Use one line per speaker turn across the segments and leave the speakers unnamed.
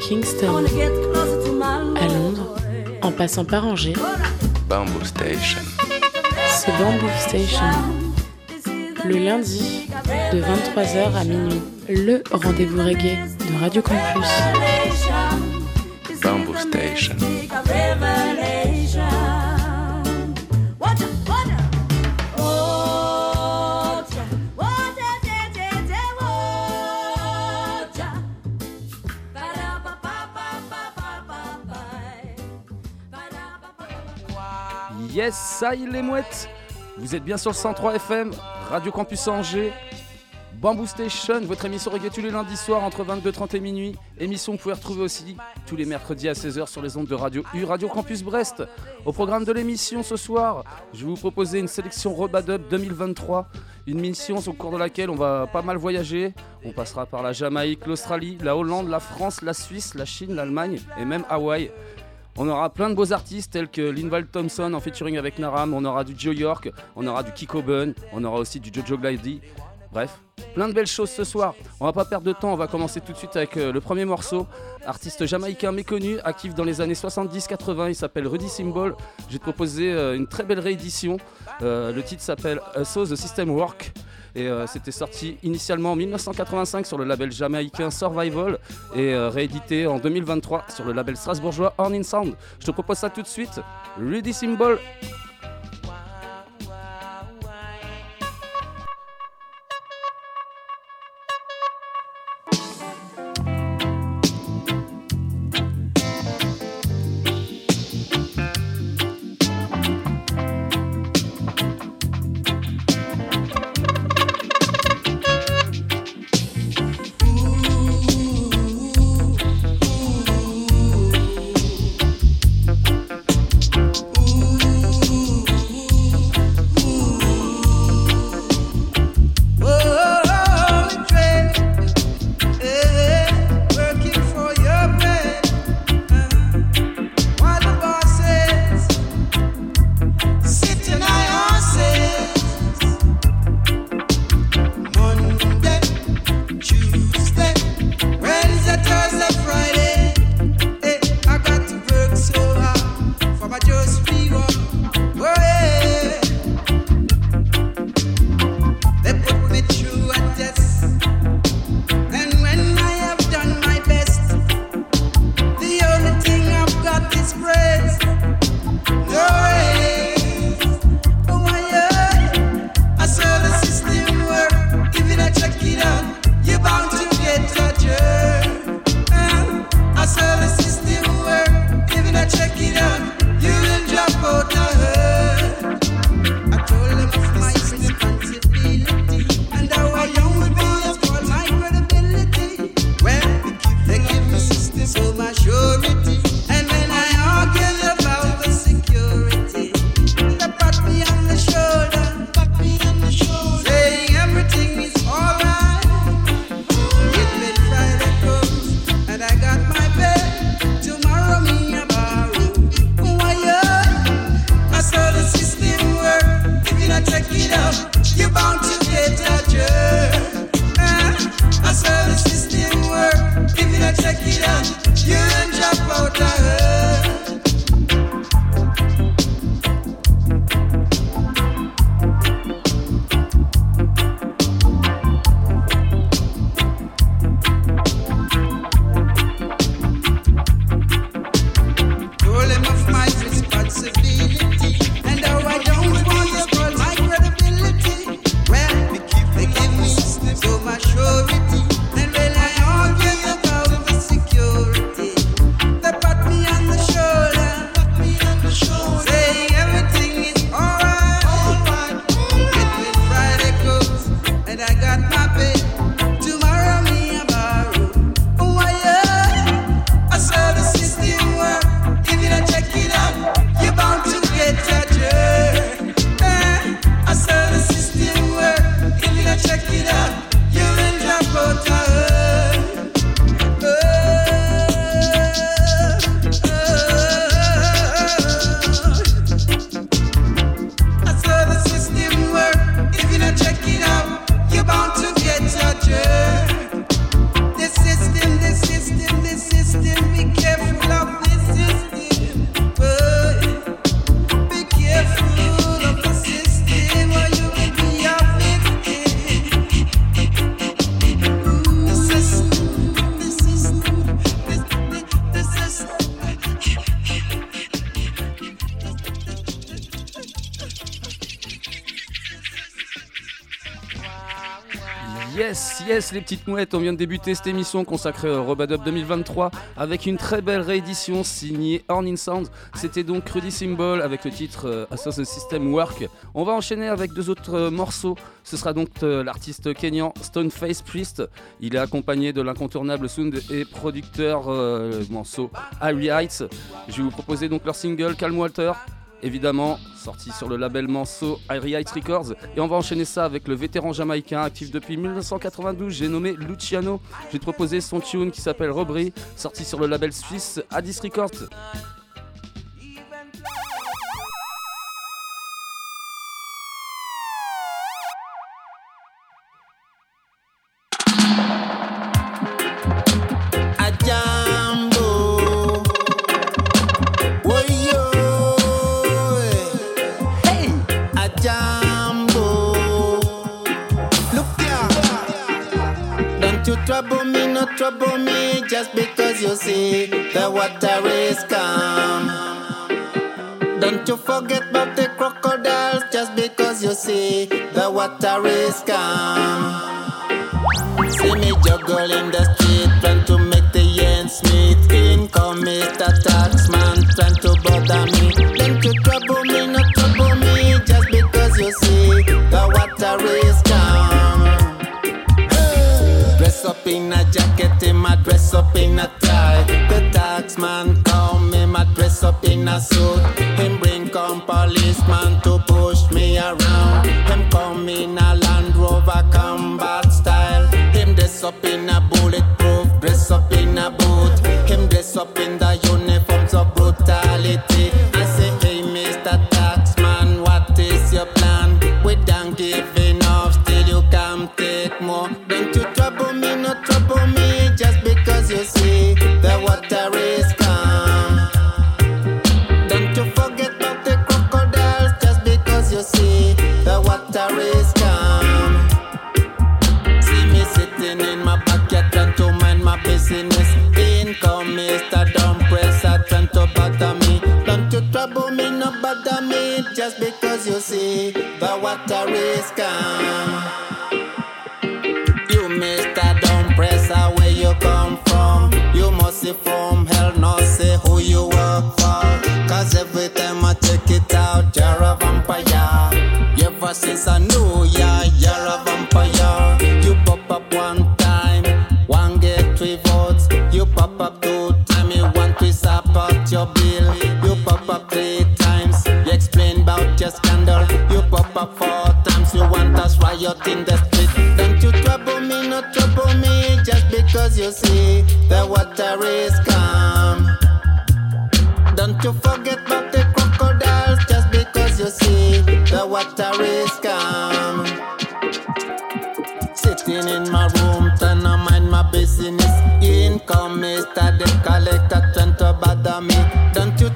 Kingston à Londres, en passant par Angers,
Bamboo Station.
c'est Bamboo Station. Le lundi, de 23h à minuit, le rendez-vous reggae de Radio Campus.
Bamboo Station.
Yes, ça y est les mouettes Vous êtes bien sur le 103 FM, Radio Campus Angers, Bamboo Station, votre émission reggae tous les lundis soirs entre 22h30 et minuit. Émission que vous pouvez retrouver aussi tous les mercredis à 16h sur les ondes de Radio U, Radio Campus Brest. Au programme de l'émission ce soir, je vais vous proposer une sélection Robadub 2023. Une mission au cours de laquelle on va pas mal voyager. On passera par la Jamaïque, l'Australie, la Hollande, la France, la Suisse, la Chine, l'Allemagne et même Hawaï. On aura plein de beaux artistes tels que Linval Thompson en featuring avec Naram, on aura du Joe York, on aura du Kiko Bun, on aura aussi du Jojo Glidey. Bref, plein de belles choses ce soir. On va pas perdre de temps, on va commencer tout de suite avec euh, le premier morceau. Artiste jamaïcain méconnu, actif dans les années 70-80, il s'appelle Rudy Symbol. Je vais te proposer euh, une très belle réédition. Euh, le titre s'appelle So The System Work. Et euh, c'était sorti initialement en 1985 sur le label jamaïcain Survival et euh, réédité en 2023 sur le label strasbourgeois Horn in Sound. Je te propose ça tout de suite. Rudy Symbol. Yes, les petites mouettes, on vient de débuter cette émission consacrée au Robad Up 2023 avec une très belle réédition signée Horn in Sound. C'était donc Crudy Symbol avec le titre euh, Assassin System Work. On va enchaîner avec deux autres euh, morceaux. Ce sera donc euh, l'artiste kényan Stoneface Priest. Il est accompagné de l'incontournable sound et producteur euh, morceau Harry Heights. Je vais vous proposer donc leur single Calm Walter évidemment, sorti sur le label Manso Airy Heights Records. Et on va enchaîner ça avec le vétéran jamaïcain actif depuis 1992, j'ai nommé Luciano. Je vais te proposer son tune qui s'appelle Robri, sorti sur le label suisse Addis Records.
the water is calm. Don't you forget about the crocodiles just because you see the water is calm. in a suit. Him bring come policeman to push me around. not bother me just because you see the water is calm. Mister, I dey collect attention bad me. Don't you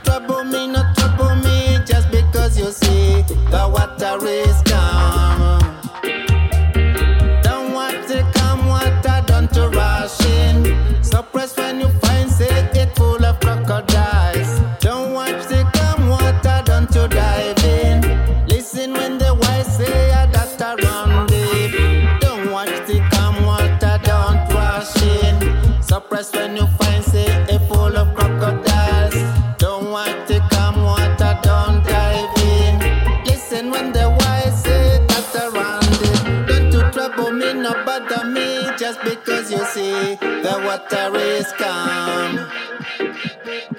water is calm.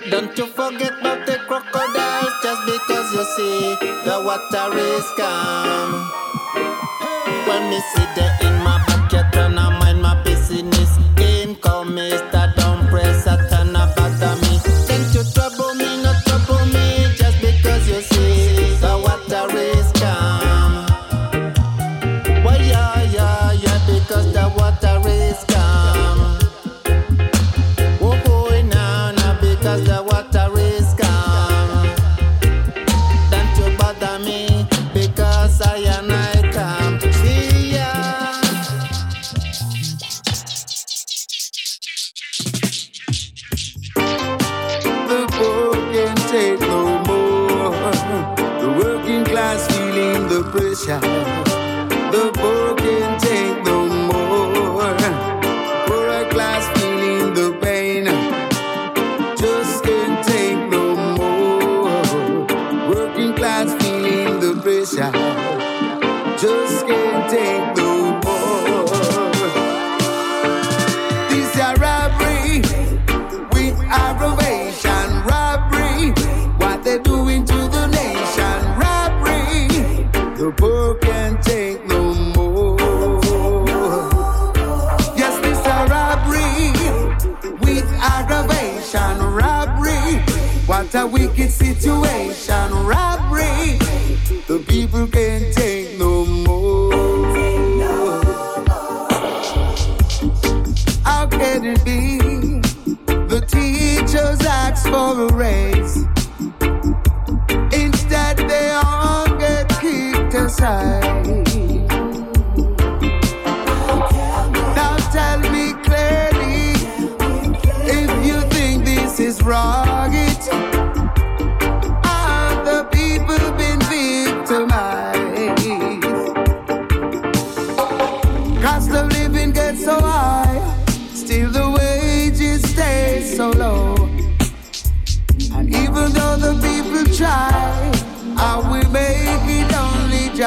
Don't you forget about the crocodiles just because you see the water is calm. When me see the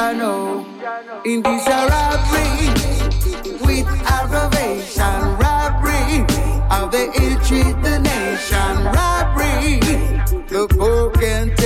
piano in this robbery with aggravation, robbery of the ill treat the nation, robbery the broken.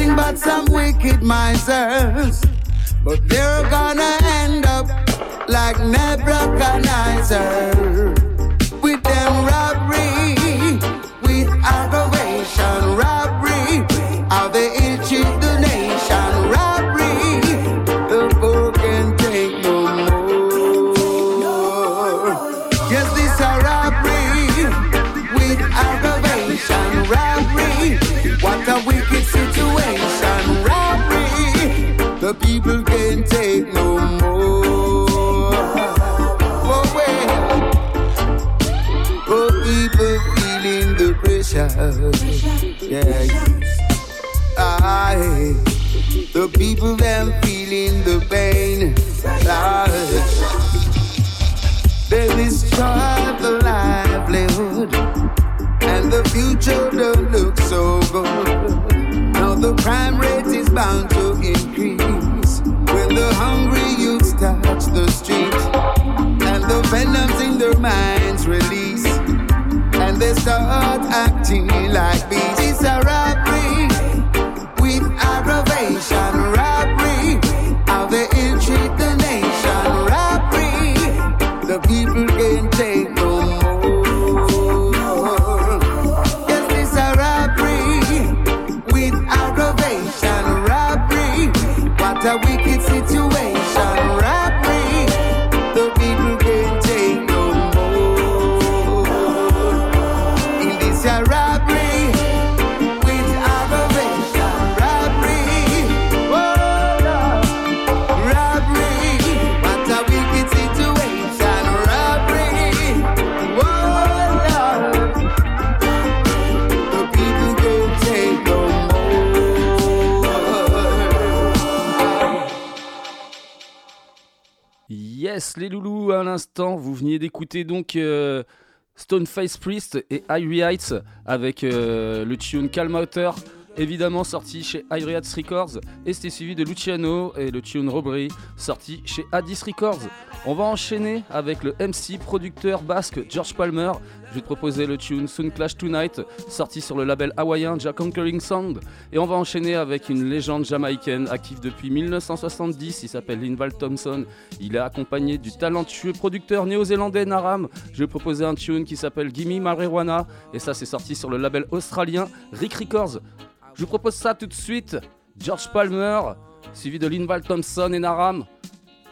nothing but some wicked misers. But they're gonna end up like Nebuchadnezzar. people them feeling the pain. Large. They destroy the livelihood, and the future don't look so good. Now the crime rate is bound to increase when the hungry youths touch the streets, and the venoms in their minds release, and they start acting like beasts. It's
Les loulous, à l'instant, vous veniez d'écouter donc euh, Stoneface Priest et Irie Heights avec euh, le tune Calm Outer, évidemment sorti chez Irie Heights Records, et c'était suivi de Luciano et le tune Robbery, sorti chez Addis Records. On va enchaîner avec le MC producteur basque George Palmer. Je vais te proposer le tune Soon Clash Tonight, sorti sur le label hawaïen Jack Conquering Sound. Et on va enchaîner avec une légende jamaïcaine active depuis 1970. Il s'appelle Linval Thompson. Il est accompagné du talentueux producteur néo-zélandais Naram. Je vais proposer un tune qui s'appelle Gimme Marijuana. Et ça, c'est sorti sur le label australien Rick Records. Je vous propose ça tout de suite. George Palmer, suivi de Linval Thompson et Naram.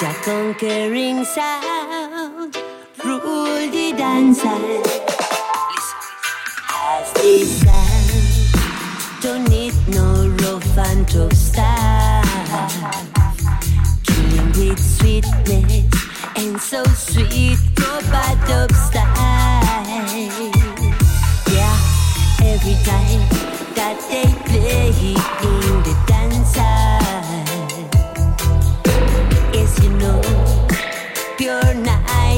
Jack conquering sound, rule the dancer. As they sound, don't need no rough and tough style. Killing with sweetness and so sweet, go bad up style. Yeah, every time that they play in the dance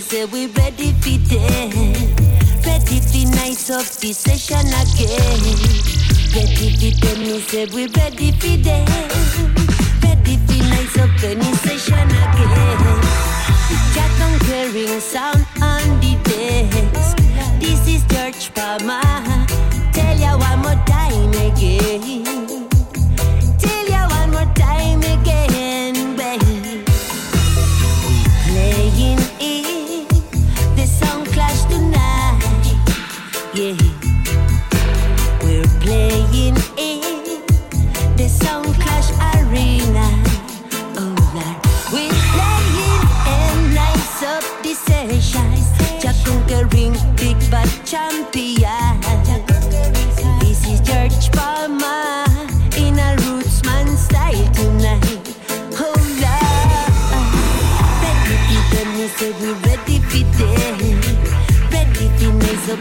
say we ready for them. Ready for nice up the session again. Ready for them, me say we ready for them. Ready for nice up any session again. Jack conquering sound on the desk. This is George Palmer. Tell ya one more time again.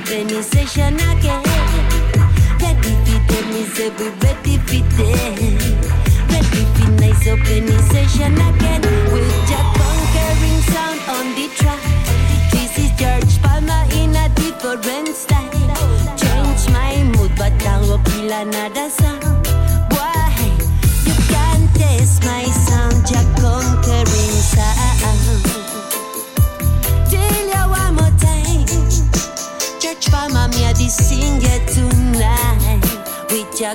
Nice session again. Ready for them, me say we ready for them. Ready for nice session again. With Jack conquering sound on the track. This is George Palmer in a different style. Change my mood, but I will kill another sound. With your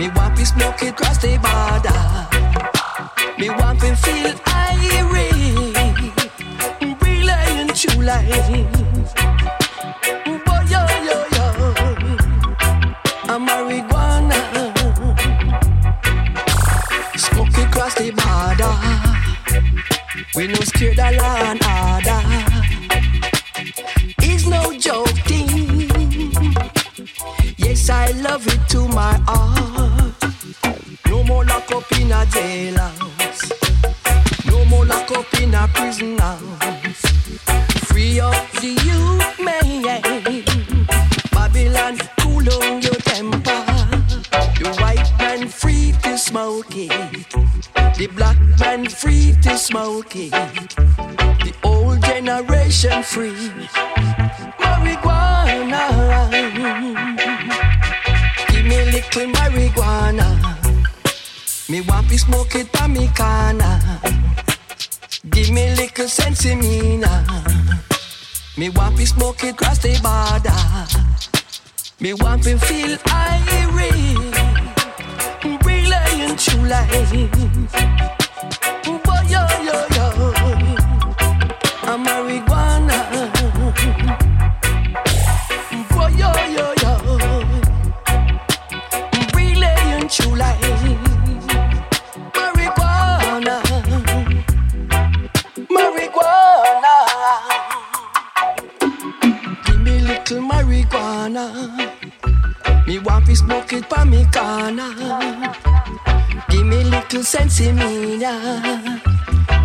Me want to smoke it cross the border. Me want to feel irate. Relaying true life. Boy, yo, yo, yo. A marijuana. Smoke it cross the border. We no scared of law and order. It's no joking. Yes, I love it to my heart. Jailhouse. No more lock up in a prison house. Free up the youth, man. Babylon, cool down your temper. The white man free to smoke it. The black man free to smoke it. The old generation free. Marijuana. Give me little marijuana. Me want to smoke it by me corner. Give me little sense me now. Me want to smoke it cross the border. Me want to feel irate. Relaying true life. Corner. Give me little sense in me now.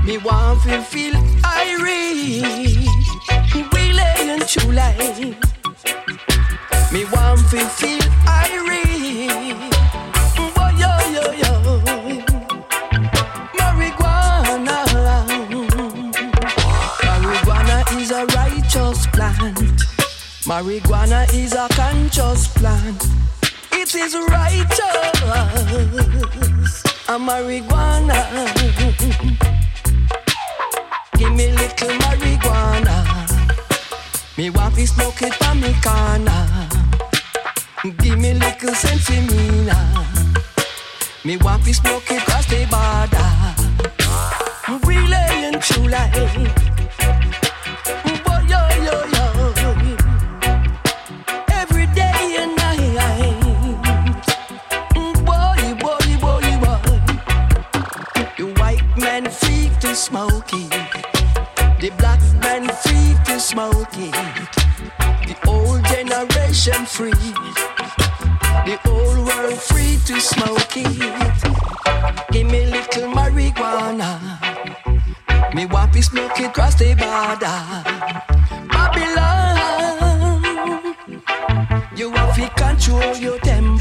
Me want to feel irate. Relaying true life. Me want to feel irate. Oh, yo, yo, yo. Marijuana. Marijuana is a righteous plant. Marijuana is a conscious plant. Is righteous. A marijuana. Give me little marijuana. Me want to smoke it for me corner. Give me little sense me want to smoke it cross the border. Relaying true life. Generation free. The old world free to smoke it. Give me little marijuana. Me want to smoke it cross the border. Babylon, you have to control your temper.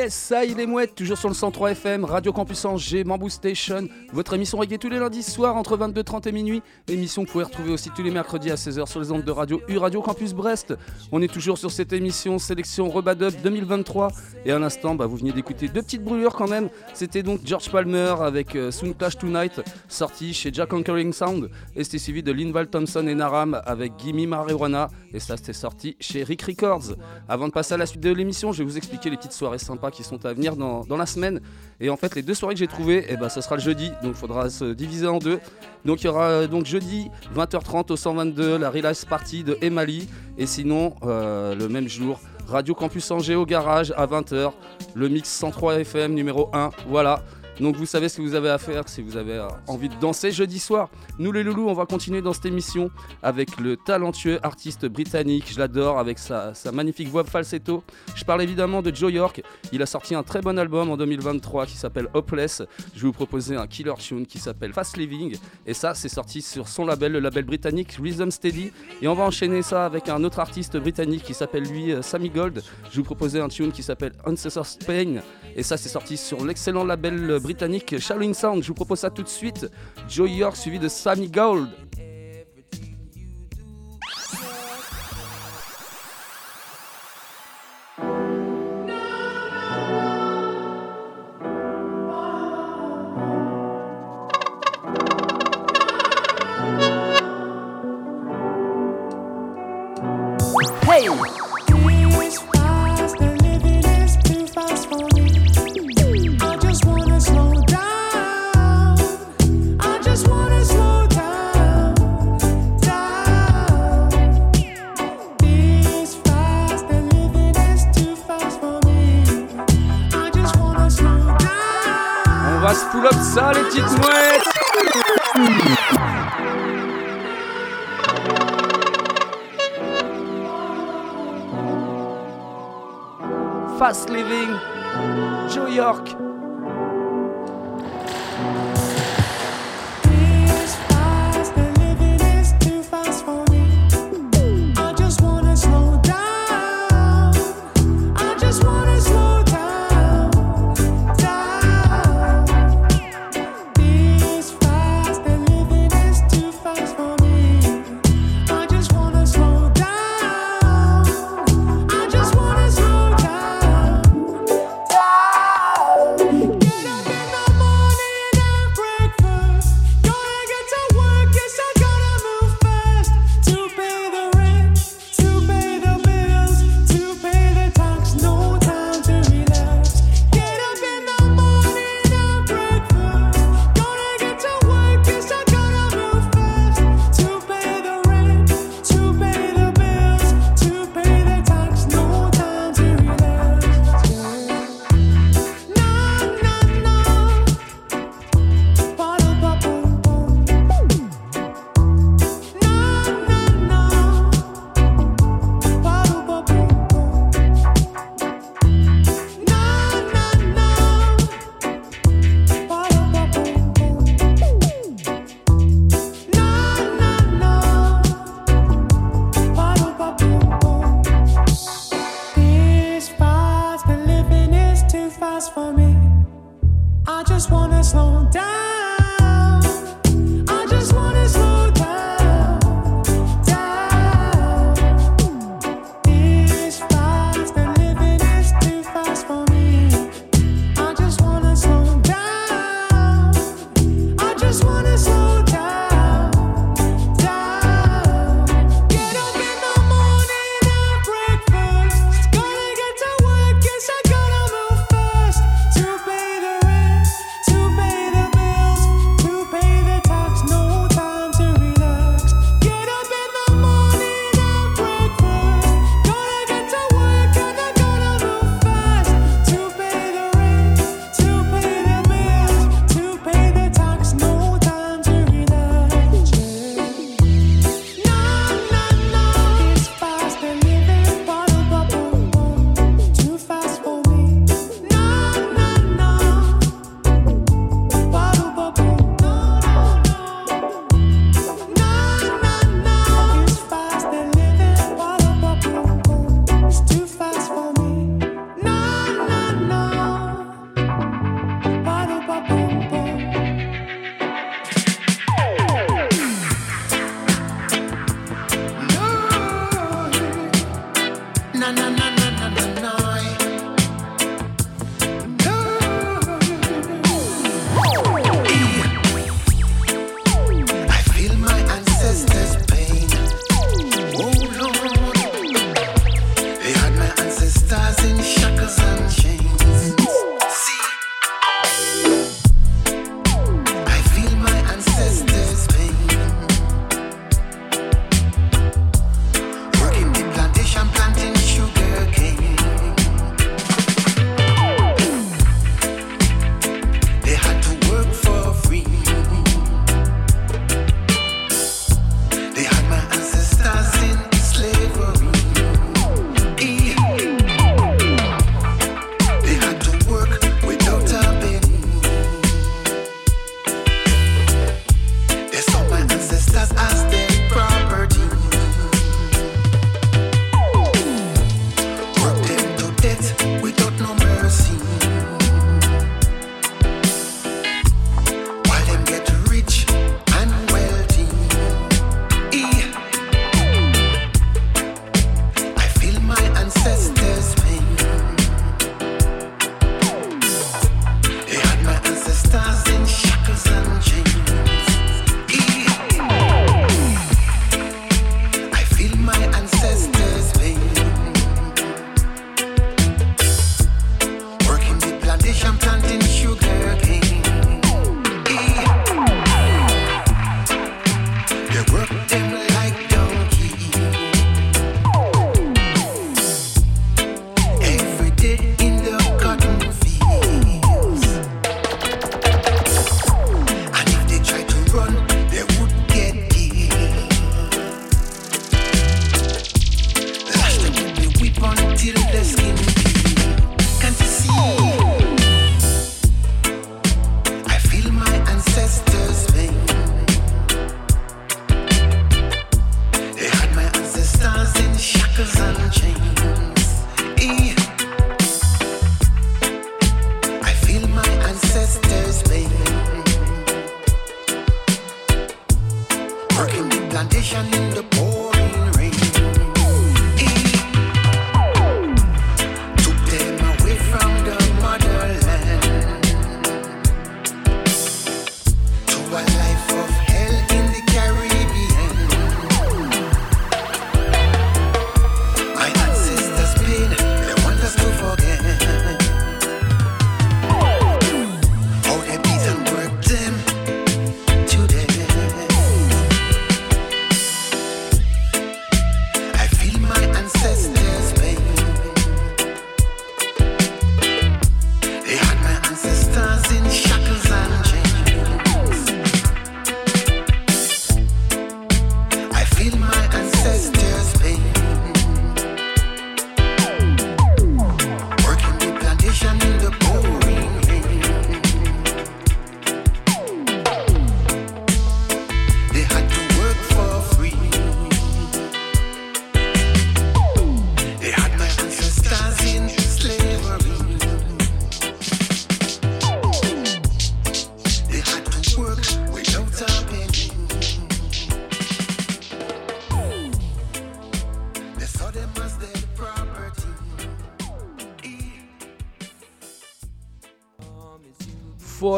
Yes, ça il est mouette, toujours sur le 103 FM, Radio Campus Angers, Bamboo Station, votre émission reggae tous les lundis soirs entre 22h30 et minuit. Émission que vous pouvez retrouver aussi tous les mercredis à 16h sur les ondes de radio U Radio Campus Brest. On est toujours sur cette émission sélection Rebadub 2023 et à l'instant bah, vous venez d'écouter deux petites brûlures quand même. C'était donc George Palmer avec euh, Soon Tonight sorti chez Jack Conquering Sound et c'était suivi de Linval Thompson et Naram avec Gimme Marijuana et ça c'était sorti chez Rick Records. Avant de passer à la suite de l'émission, je vais vous expliquer les petites soirées sympas qui sont à venir dans, dans la semaine. Et en fait, les deux soirées que j'ai trouvées, eh ben, ce sera le jeudi, donc il faudra se diviser en deux. Donc il y aura euh, donc jeudi 20h30 au 122 la Relax Party de Emali. Et sinon, euh, le même jour, Radio Campus Angers au garage à 20h, le mix 103 FM numéro 1. Voilà. Donc vous savez ce que vous avez à faire si vous avez euh, envie de danser jeudi soir. Nous les loulous, on va continuer dans cette émission avec le talentueux artiste britannique, je l'adore, avec sa, sa magnifique voix falsetto. Je parle évidemment de Joe York. Il a sorti un très bon album en 2023 qui s'appelle Hopeless. Je vais vous proposer un killer tune qui s'appelle Fast Living. Et ça, c'est sorti sur son label, le label britannique Rhythm Steady. Et on va enchaîner ça avec un autre artiste britannique qui s'appelle lui euh, Sammy Gold. Je vais vous proposer un tune qui s'appelle Ancestors Pain. Et ça, c'est sorti sur l'excellent label britannique Shaolin Sound. Je vous propose ça tout de suite. Joe York suivi de Sammy Gold.
pull up ça, les petites mouettes Fast Living, Joe York.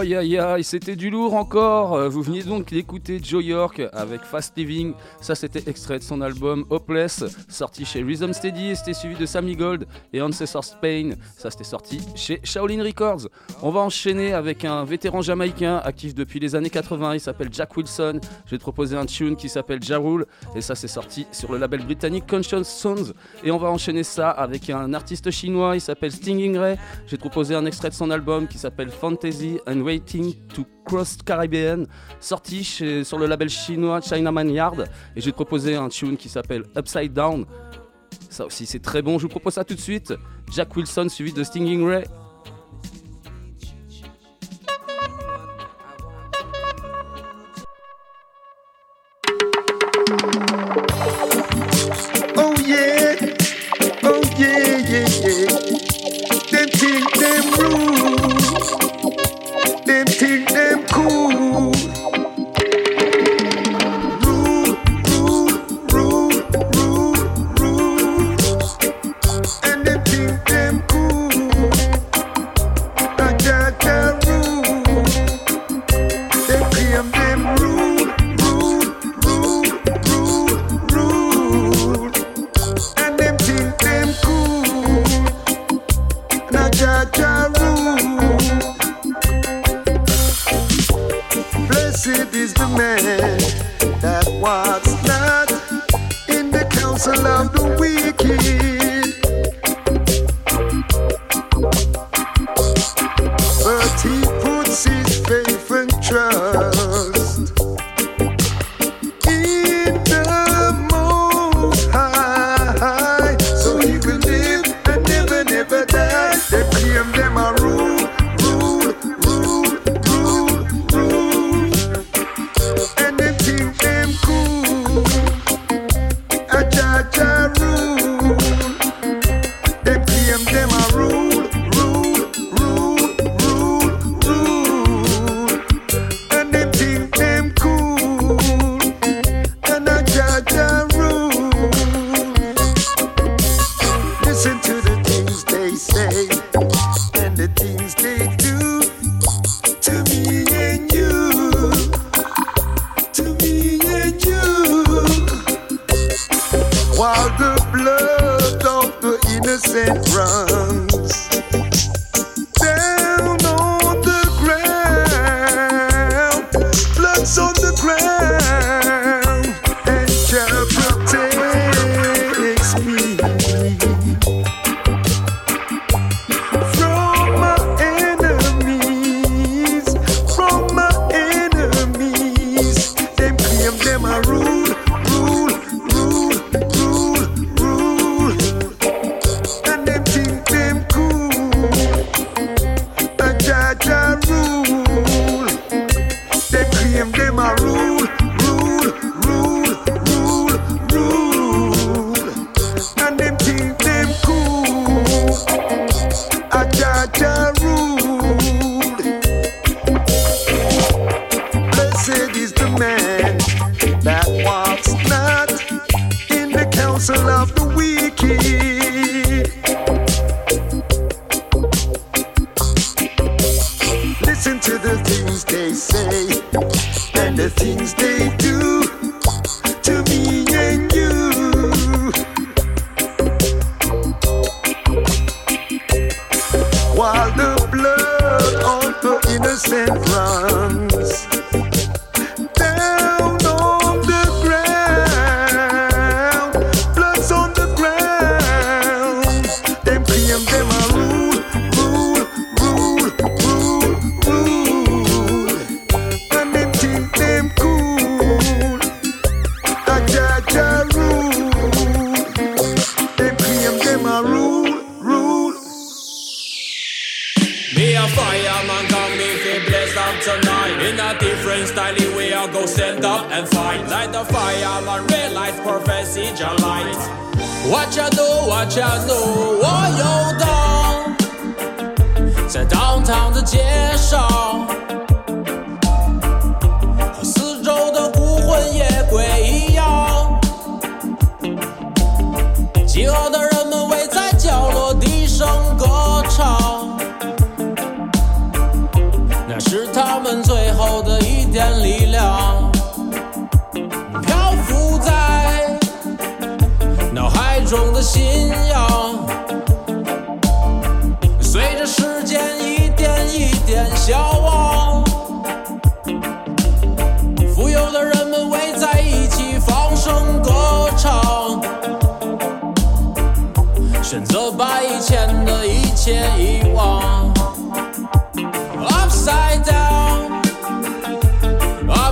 Foyaya, et c'était du lourd encore. Euh, Vous veniez donc d'écouter Joe York avec Fast Living. Ça, c'était extrait de son album Hopeless, sorti chez Rhythm Steady. C'était suivi de Sammy Gold et Ancestor Spain. Ça, c'était sorti chez Shaolin Records. On va enchaîner avec un vétéran jamaïcain actif depuis les années 80. Il s'appelle Jack Wilson. Je vais te proposer un tune qui s'appelle Ja Rule. Et ça, c'est sorti sur le label britannique Conscious Sounds. Et on va enchaîner ça avec un artiste chinois. Il s'appelle Stinging Ray. Te proposer un extrait de son album qui s'appelle Fantasy and To Cross Caribbean, sorti sur le label chinois Chinaman Yard. Et te proposer un tune qui s'appelle Upside Down. Ça aussi, c'est très bon. Je vous propose ça tout de suite. Jack Wilson suivi de Stinging Ray.
Oh yeah, oh. While the blood of the innocent runs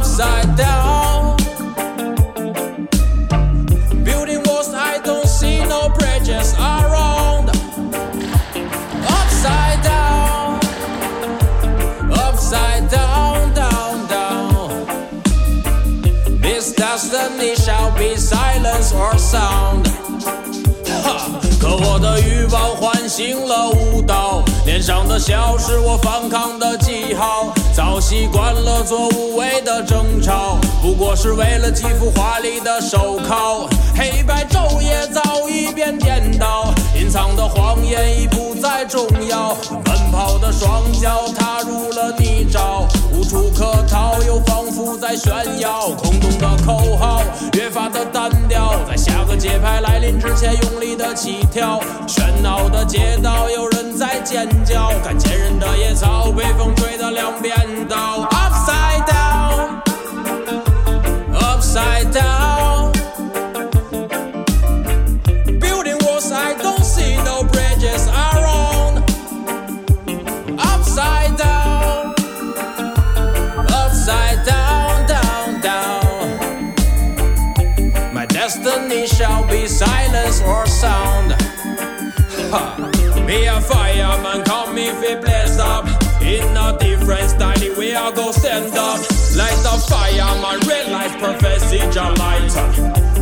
upside down. Building walls, I don't see no bridges around. Upside down, upside down, down, down. This destiny shall be silence or sound. 哈，可我的欲望唤醒了舞蹈，脸 上的笑是我反抗的记号。早习惯了做无谓的争吵，不过是为了几副华丽的手铐。黑白昼夜早已变颠倒，隐藏的谎言已不再重要。奔跑的双脚踏入了泥沼，无处可逃，又仿佛在炫耀。空洞的口号越发的单调，在下个节拍来临之前用力的起跳。喧闹的街道有人在尖叫，看前人的野草被风吹得两边倒。Upside down, upside down. Ha. Me a fireman, come if it blaze up. In a different style, the way I go stand up. Like the fireman, real life prophecy, your light.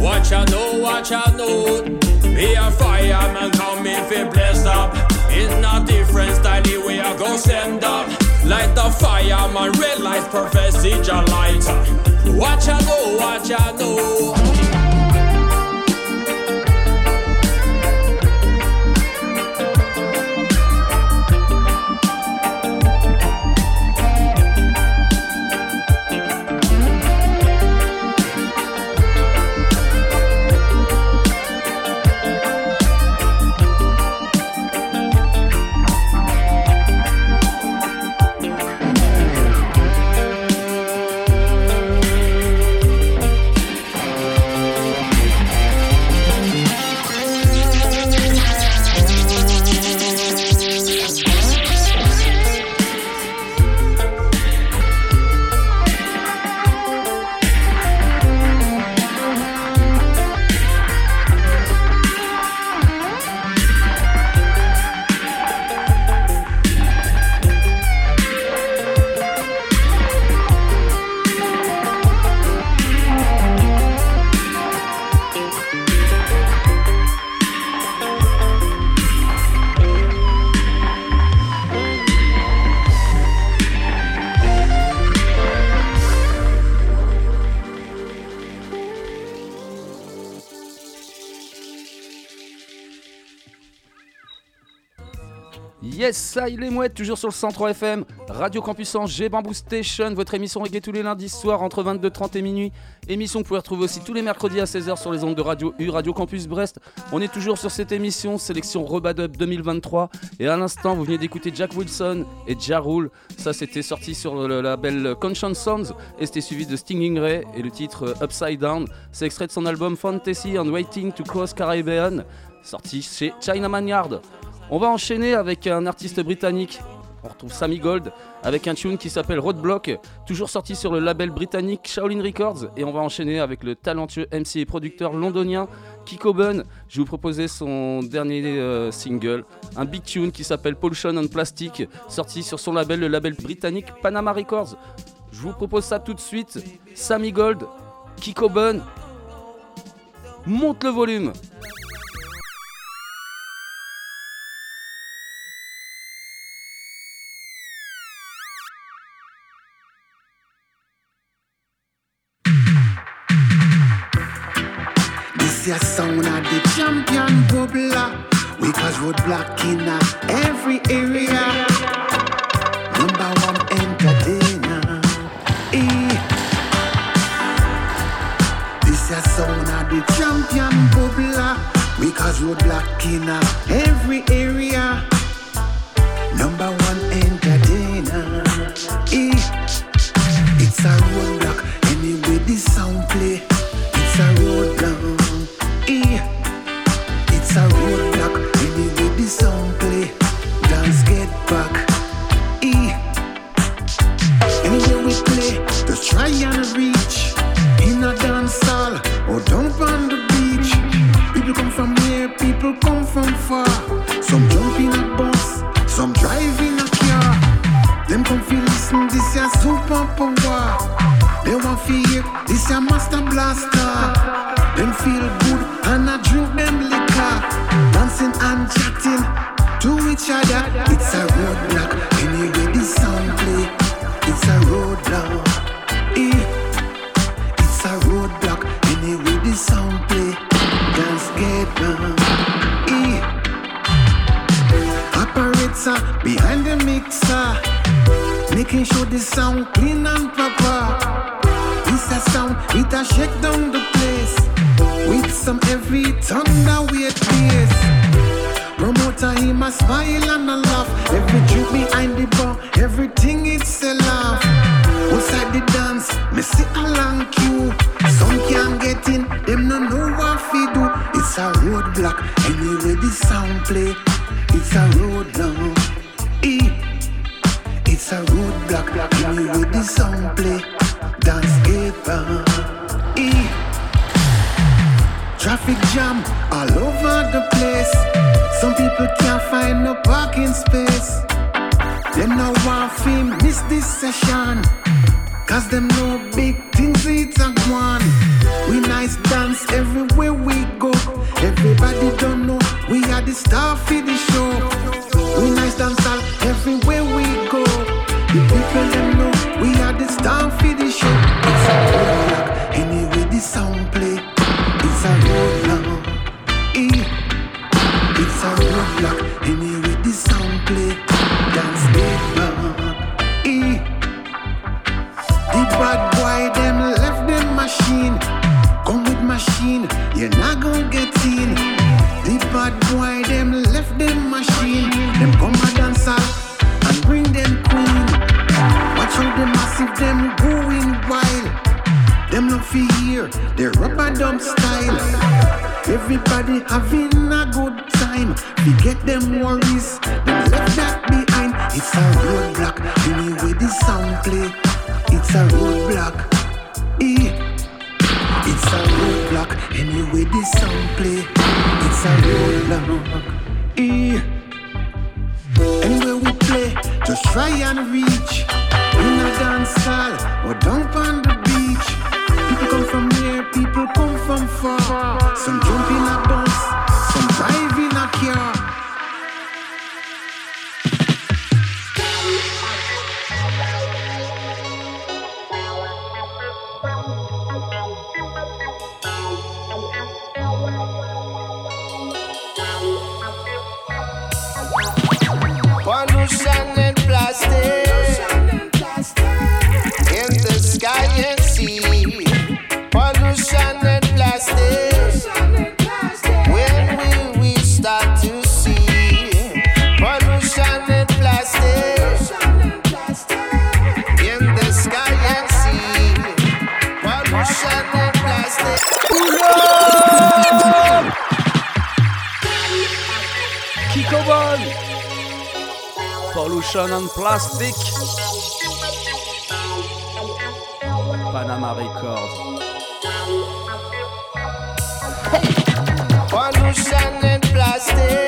What you know, what you know. Me a fireman, come if it blaze up. In a different style, the way I go stand up. Like the fireman, real life prophecy, your light. What you know, what you know.
Yes, ça il est mouette, toujours sur le 103 FM, Radio Campus Angers, Bamboo Station, votre émission reggae tous les lundis soirs entre 22h30 et minuit. Émission que vous pouvez retrouver aussi tous les mercredis à 16h sur les ondes de Radio U, Radio Campus Brest. On est toujours sur cette émission, sélection Robadub 2023. Et à l'instant, vous venez d'écouter Jack Wilson et Ja Rule. Ça, c'était sorti sur le label Conscience Sounds et c'était suivi de Stinging Ray et le titre Upside Down. C'est extrait de son album Fantasy and Waiting to Cross Caribbean, sorti chez Chinaman Yard. On va enchaîner avec un artiste britannique. On retrouve Sammy Gold avec un tune qui s'appelle Roadblock, toujours sorti sur le label britannique Shaolin Records. Et on va enchaîner avec le talentueux MC et producteur londonien Kiko Bun. Je vais vous proposer son dernier euh, single, un big tune qui s'appelle Pollution on Plastic, sorti sur son label, le label britannique Panama Records. Je vous propose ça tout de suite. Sammy Gold, Kiko Bun. Monte le volume.
Your sound of the champion bubbler. We cause roadblock in every area. Number one entertainer. Eh. This your sound of the champion bubbler. We cause roadblock in every area. Far. Some jump in a bus, some drive in a car. Them come feel the sound clean and proper. This a sound, it a shake down the place with some every heavy thunder weight bass. Promoter him a smile and a laugh. Every trick behind the bar, everything it's a laugh. Outside the dance, me see a long queue. Some can't get in, them no know what fi do. It's a roadblock anyway the sound play. It's a roadblock. Eh. It's a roadblock anyway the sound play. Dance on. Eh. Traffic jam all over the place. Some people can't find no parking space. Them no want fi miss this session. Cause them know big things it's a one. We nice dance everywhere we go. Everybody don't know we are the star for the show. We nice dance all everywhere we go. The people them know we are the star for the show. It's a roadblock anyway the sound play. It's a. Eh. It's a the sound play. Eh. The bad them going wild. Them no fi here, they rub a dub style. Everybody having a good time. Forget them worries, them left that behind. It's a roadblock, anyway the sound play. It's a roadblock, eh. It's a roadblock, anyway the sound play. It's a roadblock, eh. Anywhere we play, just try and reach. Dance hall or down on the beach. People come from here, people come from far. Some jump in
Pollution and Plastic. Panama Records.
And plastic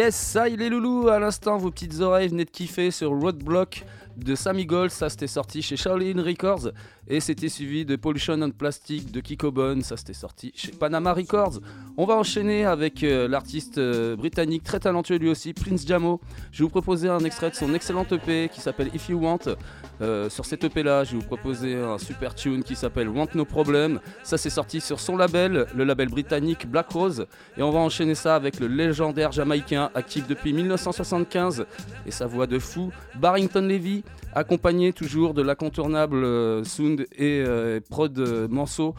Yes, ça il est loulou. À l'instant, vos petites oreilles venaient de kiffer sur Roadblock de Sammy Gold. Ça, c'était sorti chez Shaolin Records. Et c'était suivi de Pollution and Plastic de Kiko Bone. Ça, c'était sorti chez Panama Records. On va enchaîner avec euh, l'artiste euh, britannique très talentueux lui aussi, Prince Jamo. Je vais vous proposer un extrait de son excellent EP qui s'appelle If You Want. Euh, sur cet EP là, je vais vous proposer un super tune qui s'appelle Want No Problem. Ça, c'est sorti sur son label, le label britannique Black Rose. Et on va enchaîner ça avec le légendaire jamaïcain actif depuis 1975 et sa voix de fou, Barrington Levy, accompagné toujours de l'incontournable euh, sound et euh, prod Manso.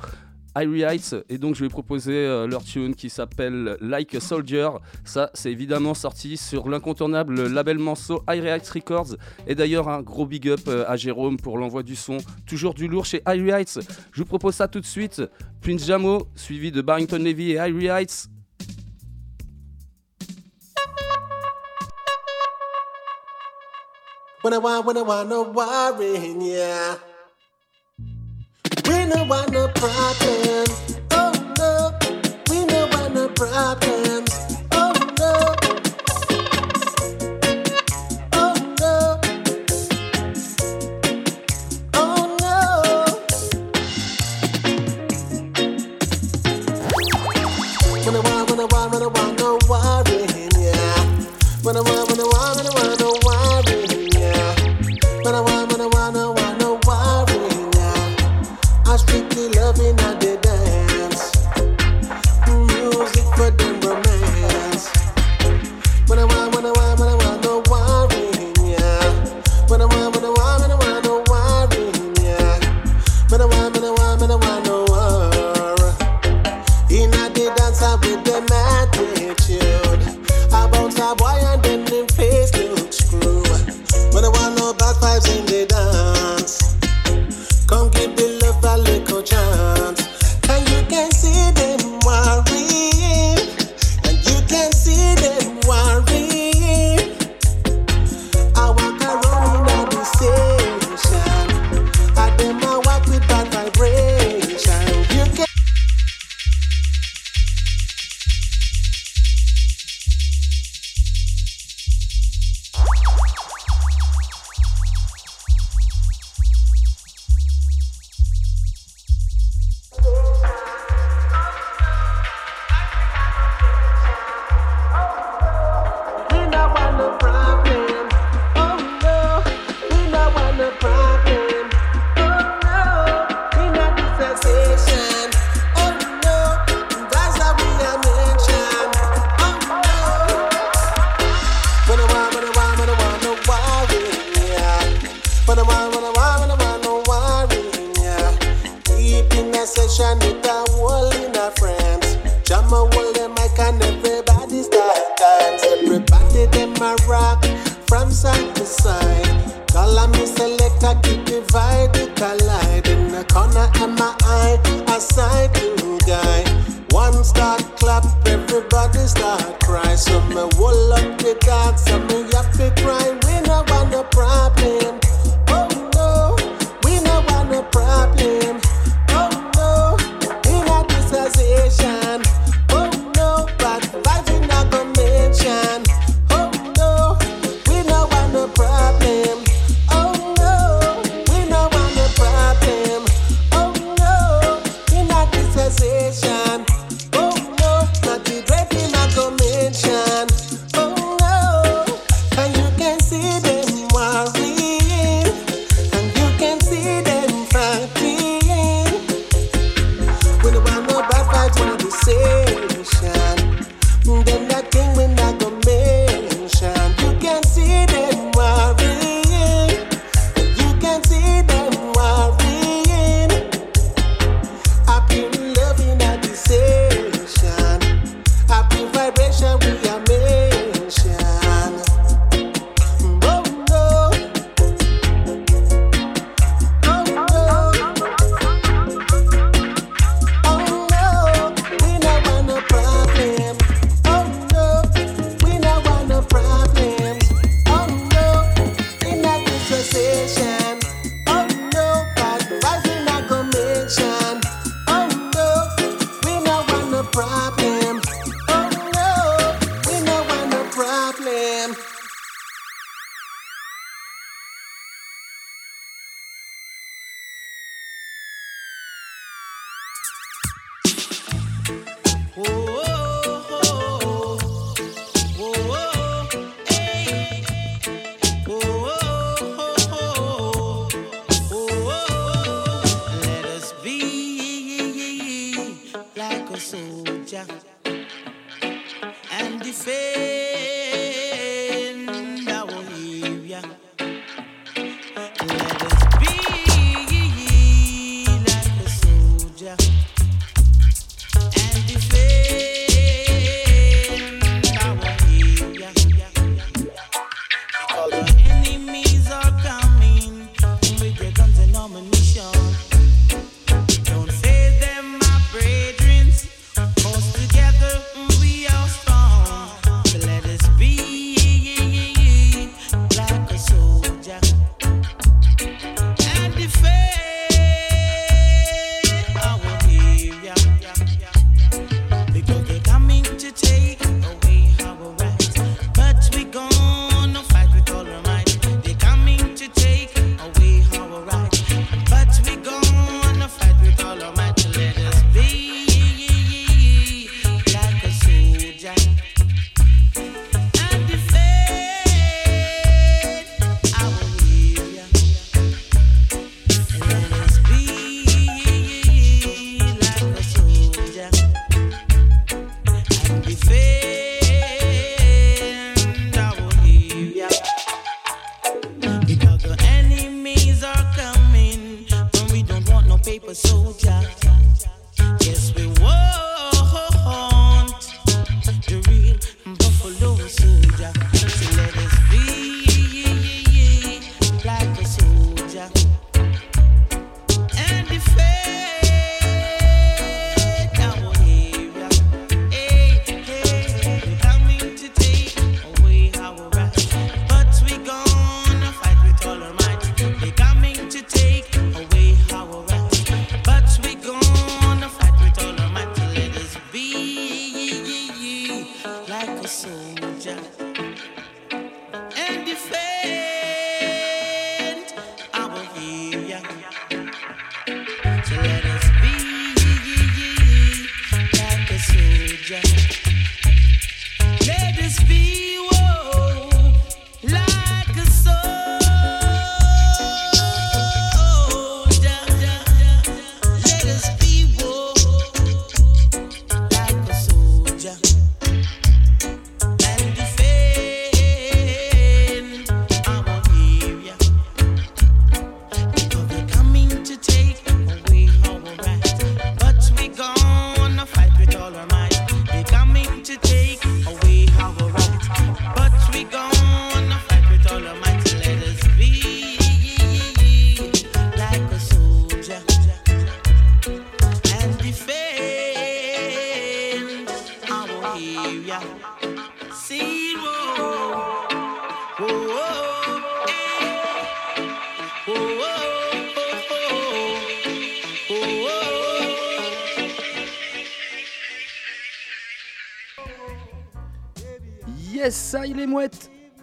Irie Heights et donc je vais proposer euh, leur tune qui s'appelle Like a Soldier. Ça c'est évidemment sorti sur l'incontournable label Manso Irie Heights Records et d'ailleurs un gros big up euh, à Jérôme pour l'envoi du son. Toujours du lourd chez Irie Heights. Je vous propose ça tout de suite. Prince Jamo suivi de Barrington Levy et Irie Heights.
I want. We no want no problems.
Oh no, we no want no problems.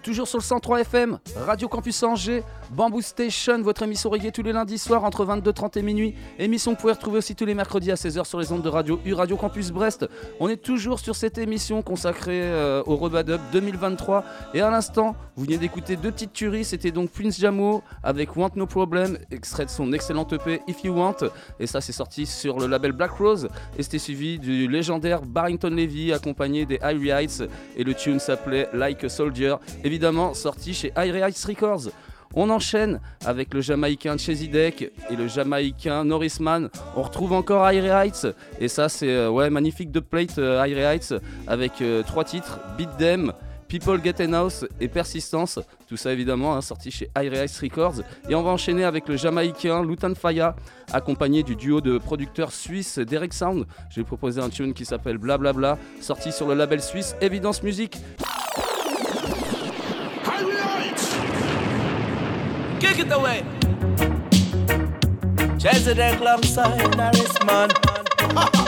Toujours sur le 103 FM, Radio Campus Angers, Bamboo Station, votre émission reggae tous les lundis soirs entre 22h30 et minuit. Émission que vous pouvez retrouver aussi tous les mercredis à 16h sur les ondes de radio U Radio Campus Brest. On est toujours sur cette émission consacrée euh, au Rebadub 2023. Et à l'instant, vous venez d'écouter deux petites tueries. C'était donc Prince Jamo avec Want No Problem, extrait de son excellent EP If You Want. Et ça, c'est sorti sur le label Black Rose. Et c'était suivi du légendaire Barrington Levy accompagné des Irie Heights. Et le tune s'appelait Like a Soldier. Évidemment, sorti chez Irie Heights Records. On enchaîne avec le Jamaïcain Chesidek et le Jamaïcain Norrisman. On retrouve encore Irie Heights. Et ça, c'est euh, magnifique de plate euh, Heights avec euh, trois titres Beat Them. People Get In House et Persistance, tout ça évidemment hein, sorti chez Irie Heights Records. Et on va enchaîner avec le Jamaïcain Lutan Faya, accompagné du duo de producteurs suisses Derek Sound. Je vais proposer un tune qui s'appelle Blablabla, sorti sur le label suisse Evidence Music.
Kick it away. Chezidek alongside Norrisman.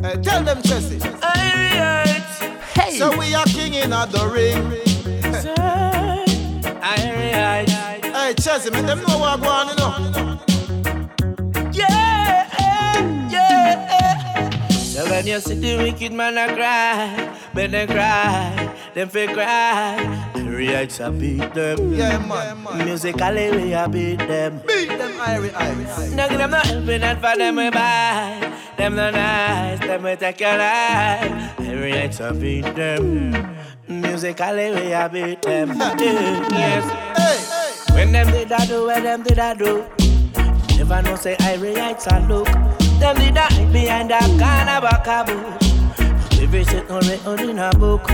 Hey, tell them, Chelsea.
Hey.
So we are king in the ring. Hey, Chelsea, make them know what going on, you know.
So when you see the wicked man a cry, when they cry, them fake cry. Reacts I beat them.
Yeah, man.
Musically we a beat them.
Beat them Irie Heights.
No give them no helping and for them we buy. Them no nice, them we take your life. Reacts I beat them. Musically we a beat them. yes. When them did I do, when them did I do. I never know say I react and look. Them did behind that of a caboose. Every shit on written in a book.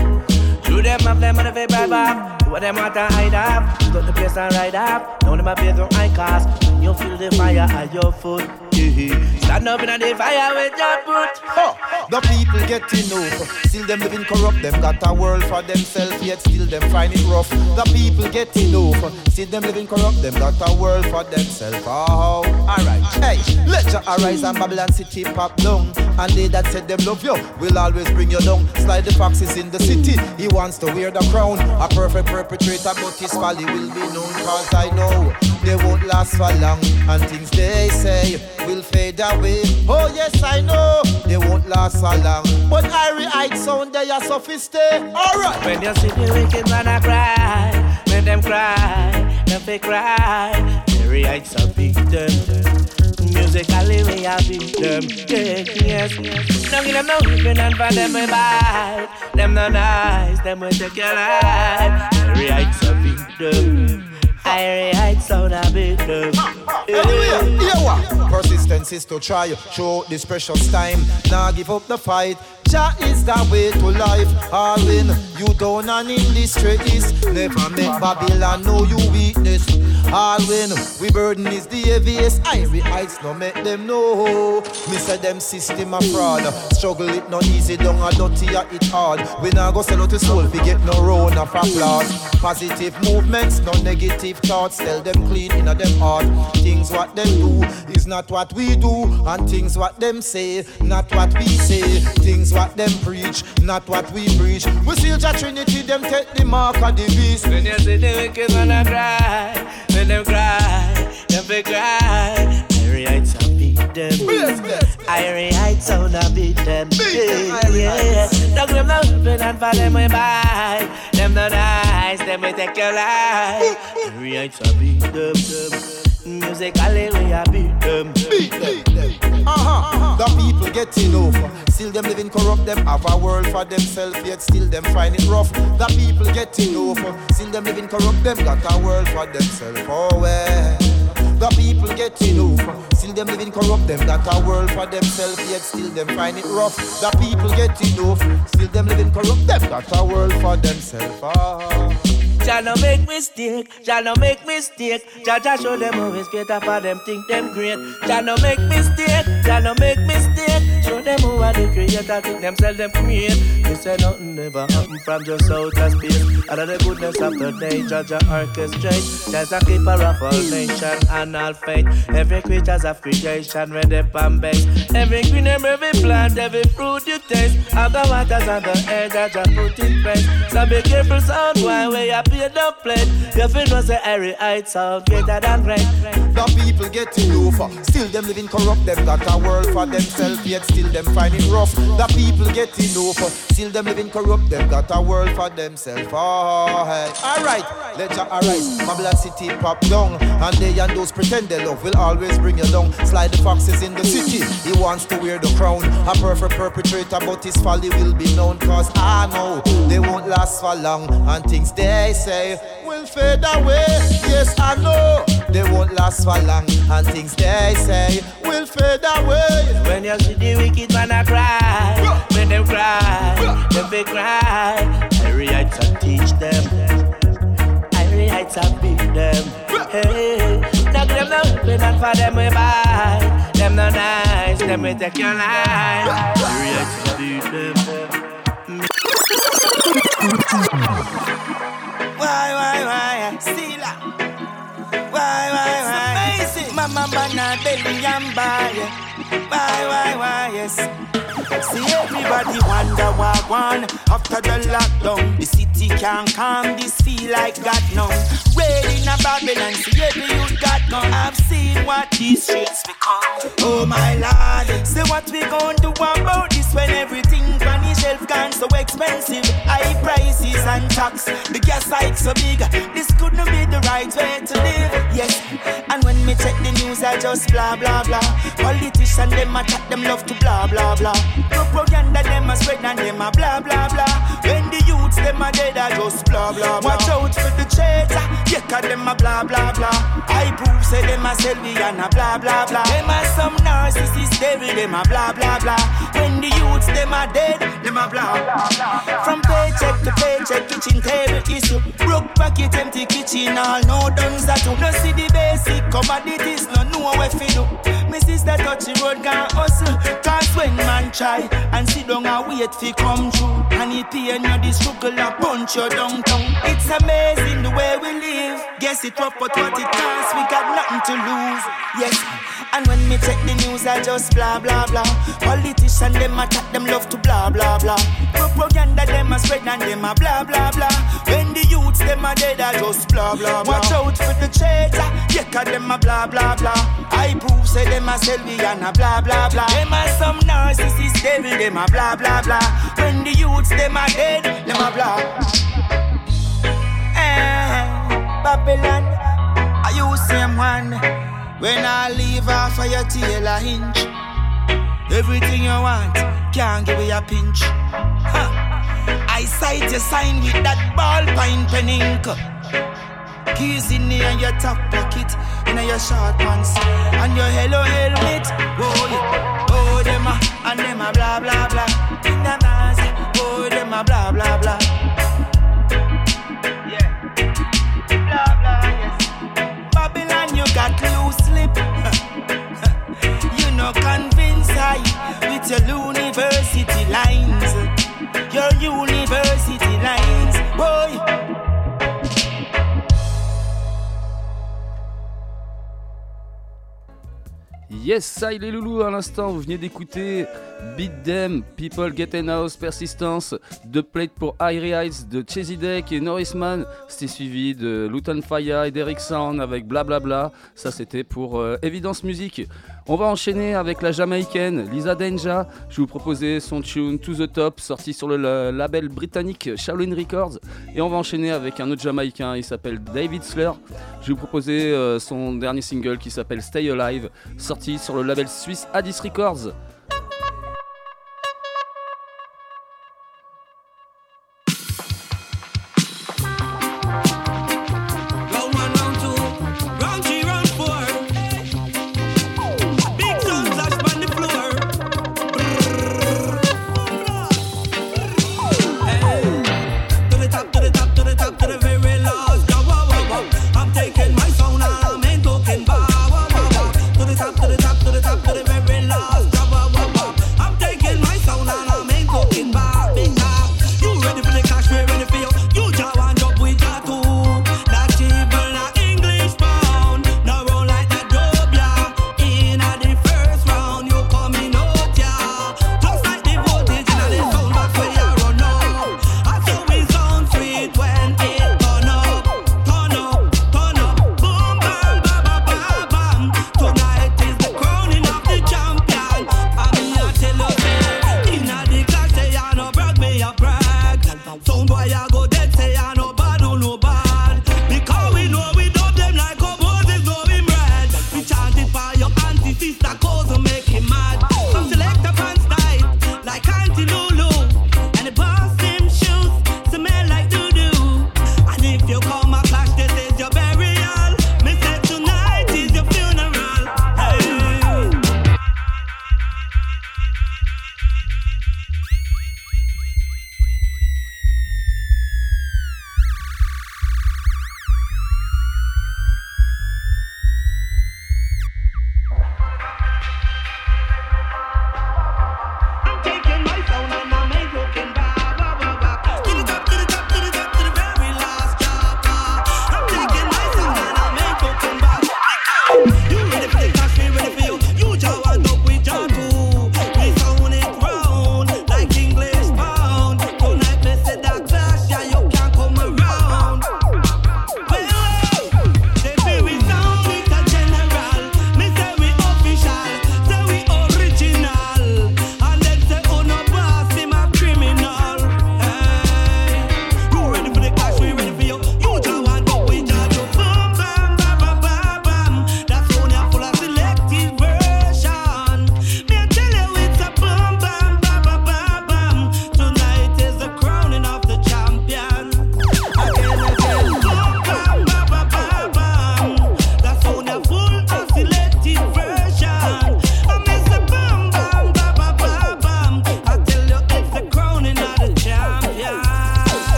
Shoot them up, them on the way bribe up. What them want to hide up. Got the place and ride up. Now them a pay on high cost. You feel the fire at your foot. Yeah. Stand up in the fire with your foot.
Oh, the people getting over. Still them living corrupt. Them got a world for themselves, yet still them find it rough. The people getting over. Still them living corrupt. Them got a world for themselves. Oh, alright. Hey, let your arise and Babylon city pop down. And they that said them love you will always bring you down. Slide the foxes in the city. He wants to wear the crown. A perfect perpetrator, but his folly will be known. Cause I know they won't last for long. And things they say will fade away. Oh, yes, I know they won't last so long. But Irie Heights sound they are sophisticated. Alright.
When you see the wicked man a cry, when them cry, them fake cry. Every heights a them. Musically we a beat them. Yeah, yes. No give them no whipping and for them we bite. Them no nice, them we take your life. Every heights a beat them. Every heights sound a beat them.
Anyway, hear what? Persistence is to try, show this precious time. Now give up the fight. Jah is the way to life. All win, you down and in distress. Never make Babylon know you weakness. All win, we burden is the heaviest. Irie heights no make them know. Me say them system a fraud. Struggle it not easy, down a dirty a it hard. We now go sell out the soul, we get no round of applause. Positive movements, no negative thoughts. Tell them clean in a them heart. Things what them do is not what we do, and things what them say, not what we say. Things what them preach, not what we preach. We still Jah Trinity, them take the mark of the beast.
When you see the wicked man a cry, when them cry, them fake cry. Every heights a beat them. Every heights sound a beat them. Yeah, yeah. Don't give them no whipping and for them we buy. Them no nice, them we take your life. Every heights a beat them. Musically we a beat them.
Beat them. Uh-huh. The people getting over. Still them living corrupt, them have a world for themselves, yet still them find it rough. The people getting over. Still them living corrupt, them got a world for themselves. Oh well. The people getting over. Still them living corrupt, them got a world for themselves, yet still them find it rough. The people getting over. Still them living corrupt, them got a world for themselves. Oh.
Jah no make mistake, Jah no make mistake. Jah Jah show them it's better for them think them great. Jah no make mistake, Jah no make mistake. Show them who are the creator think themselves them create. They say nothing never happen from your soul just outer space. Out of the goodness of the day, judge a orchestrate. There's a keeper of all nation and all faith. Every creature's of creation, when they and base. Every green every plant, every fruit you taste. All the waters on the air, judge a put in place. So be careful, sound why we are pay the plate. You feel no say every height sound greater than great.
The people getting over, still them living corrupt. Them got a world for themselves, yet still them finding rough. The people getting over, still them living corrupt. Them got a world for themselves. Oh, hey. Alright, let ya arise. Mabla city pop down, and they and those pretend they love will always bring you down. Slide the foxes in the city. He wants to wear the crown. A perfect perpetrator, but his folly will be known. Cause I know they won't last for long, and things they say will fade away. Yes, I know they won't last for long, and things they say will fade away.
When you see the wicked man I cry, when them cry, them they cry. Every I teach them, every I beat them. Hey, now them no open and for them we buy. Them no nice, them we take your life. Every I beat them. Mama, banana, belly, and buy. Why, why, why? Yes. See everybody wonder what one after the lockdown. The city can't calm, this feel like God knows. Rain in a Babylon, see every youth got gone. I've seen what these streets become. Oh my lord, say what we gonna do about this when everything on the shelf gone so expensive. High prices and tax, the gas hike so big. This couldn't be the right way to live. Yes, and when me check the news, I just blah blah blah. Politicians them attack them love to blah blah blah. Propaganda them a spread and them a blah blah blah. When the youths them a dead, I just blah blah blah. Watch out for the traitor, yeah, cause them a blah blah blah. I prove say them a selfie and a blah blah blah. Them a some narcissist devil, them a blah blah blah. When the youths them a dead, them a blah blah. From paycheck to paycheck, kitchen table issue. Broke pocket, empty kitchen, all no done that too. No see the basic commodities, no know where fi do. Me sister touch the road, can hustle. Cause when man try and sit down and wait fi come true, and it pain you the struggle a punch you downtown. It's amazing the way we live. Guess it rough, but what it costs, we got nothing to lose. Yes. And when me check the news, I just blah blah blah. Politicians them attack, them love to blah blah blah. Propaganda them a spread and them a blah blah blah. When the youths them a dead, I just blah blah blah. Watch out for the traitor, yeah, cause them a blah blah blah. I prove say them a selfie and a blah blah blah. Them a some narcissist devil, them a blah blah blah. When the youths them a dead, them a blah. Eh, Babylon, are you same one? When I leave off of your tail a hinge Everything you want, can't give you a pinch. I sight your sign with that ballpoint pen ink. Keys in the your top pocket, in your short pants And your hello helmet, oh yeah. Oh them a, and them a blah blah blah. In oh them a blah blah blah with your university lines. Your university lines, boy.
Yes, ça, il est loulou à l'instant. Vous venez d'écouter Beat Them, People Get in House, Persistence, The Plate pour Irie Heights de Chesy Deck et Norrisman. C'était suivi de Luton Fire et d'Eric Sound avec Blablabla. Ça, c'était pour euh, Evidence Music. On va enchaîner avec la jamaïcaine Lisa Denja. Je vais vous proposer son tune To the Top, sorti sur le la- label britannique Shaolin Records. Et on va enchaîner avec un autre jamaïcain, il s'appelle David Slur. Je vais vous proposer euh, son dernier single qui s'appelle Stay Alive, sorti sur le label suisse Addis Records.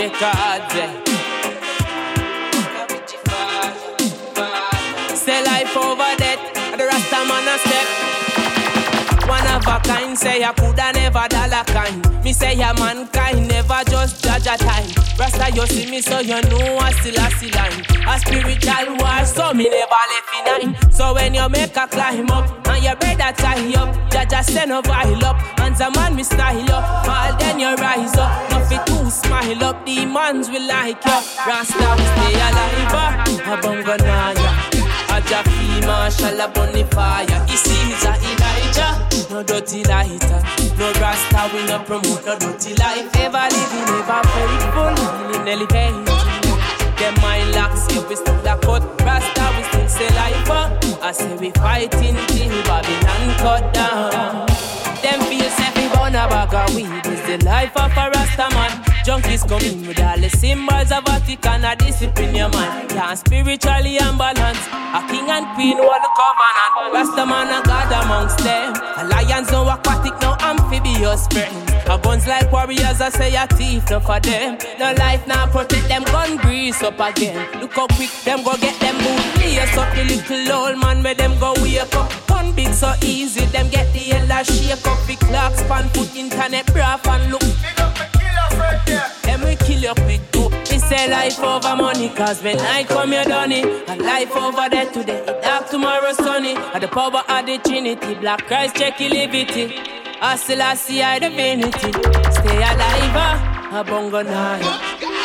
A disregard. Say life over death, and the Rasta man a step. One of a kind, say I coulda never dollar kind. Me say ya mankind, never just judge a time. Rasta, you see me, so you know I still a see line. A spiritual war, so me never left in nine. So when you make a climb up, your brother tie up, Jaja send a vial up, and the man me style up. All then you rise up, nothing to smile up. Demons will like you. Rasta, we stay alive, a bongo naya. Aja fi marshal a bunny fire Isiza Elijah. No dirty lighter. No rasta we no promote no dirty life. Ever living ever faithful. Healing elevating Them mind locks yeah we still a cut. Rasta we still say life. I say we fighting till Babylon cut down. Them feel say we burn a bag of weed. Is the life of a rasta man. Junkies coming with all the symbols of Vatican a discipline your mind Can't spiritually unbalanced A king and queen are the covenant. Rasta man a god amongst them. A lions no aquatic no amphibious friends A guns like warriors I say a thief no for them No life now protect them gun grease up again Look how quick them go get them boot Lace up the little old man where them go wake up Gun big so easy them get the yellow shake up The clocks pan put internet braff and look them we kill you quick too. We say life over money, cause when I come you done it. And life over there today, it dark tomorrow sunny. And the power of the Trinity, black Christ check your liberty. I still I see I divinity. Stay alive, ah, a bongo naya.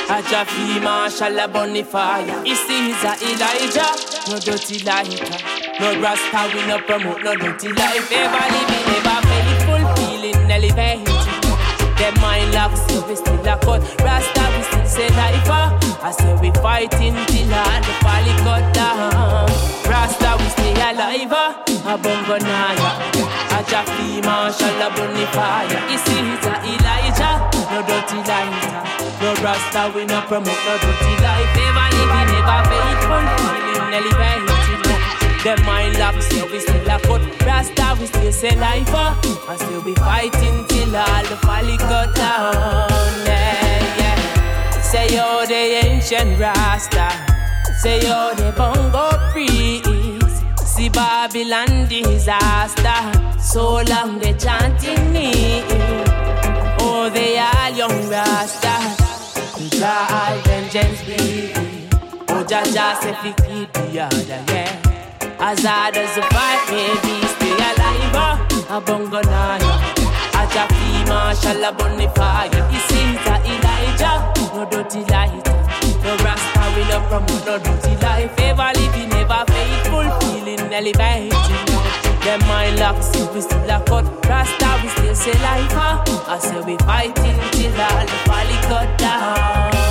A Jaffi Marshall, a bonfire. Sees a Elijah, no dirty lighter. No rasta, we no promote no dirty life. Ever living, ever faithful, feeling elevated. Them mind locks, so we still a cut. Rasta, we still say life. ah. I say we fighting till all the valley cut down. Rasta, we stay alive. Ah. A bongo naya. A Jaffi Marshall, a bunny fire. He sees a Elijah, no dirty lighter. No Rasta, we no promote no dirty life. Never living, never faithful, feeling elevated. Them mind locks, so we still a cut Rasta, we still say life uh, And still be fighting till all the folly cut down yeah, yeah. Say yo the ancient Rasta Say yo the bongo See Babylon disaster So long they chanting me Oh they all young Rasta Jah vengeance be Oh Jah Jah say fi keep the other yeah as hard as the fight may be, stay alive. uh, A bongo naya. A Jaffi Marshall, a bunny fire. He sees a Elijah, no dirty lighter. No rasta, we no promote no dirty life. Ever living, ever faithful, feeling elevated. Them mind locks, so we still a cut. Rasta, we still say life. uh, I say we fighting till all the valley cut down.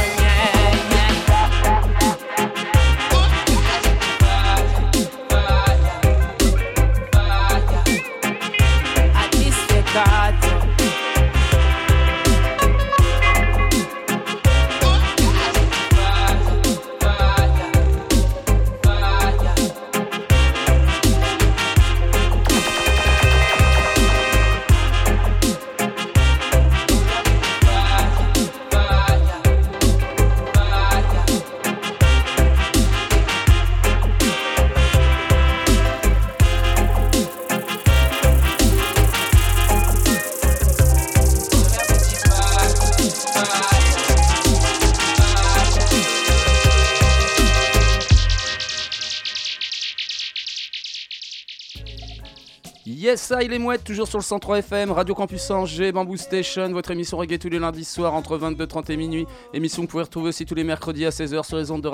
Yes, ça, il est mouette, toujours sur le 103 FM, Radio Campus Angers, Bamboo Station, votre émission reggae tous les lundis soirs entre 22h30 et minuit. Émission que vous pouvez retrouver aussi tous les mercredis à 16h sur les ondes de